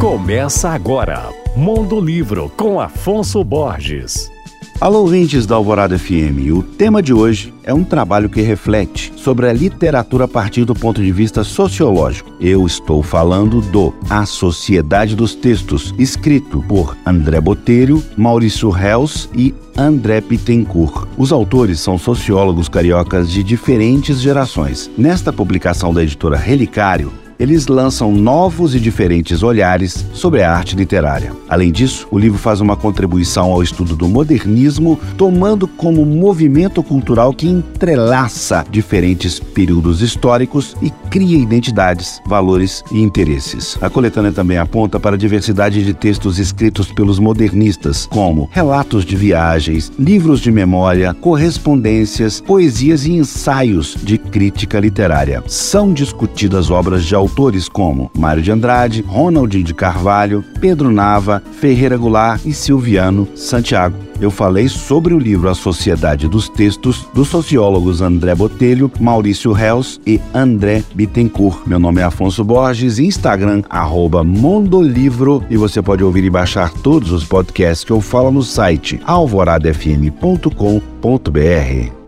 Começa agora, Mundo Livro com Afonso Borges. Alô, ouvintes da Alvorada FM. O tema de hoje é um trabalho que reflete sobre a literatura a partir do ponto de vista sociológico. Eu estou falando do A Sociedade dos Textos, escrito por André Botelho, Maurício Hels e André Pittencourt. Os autores são sociólogos cariocas de diferentes gerações. Nesta publicação da editora Relicário, eles lançam novos e diferentes olhares sobre a arte literária. Além disso, o livro faz uma contribuição ao estudo do modernismo, tomando como movimento cultural que entrelaça diferentes períodos históricos e cria identidades, valores e interesses. A coletânea também aponta para a diversidade de textos escritos pelos modernistas, como relatos de viagens, livros de memória, correspondências, poesias e ensaios de crítica literária. São discutidas obras de autores autores como Mário de Andrade, Ronald de Carvalho, Pedro Nava, Ferreira Goulart e Silviano Santiago. Eu falei sobre o livro A Sociedade dos Textos dos sociólogos André Botelho, Maurício Hels e André Bittencourt. Meu nome é Afonso Borges, Instagram arroba Mondolivro e você pode ouvir e baixar todos os podcasts que eu falo no site alvoradafm.com.br.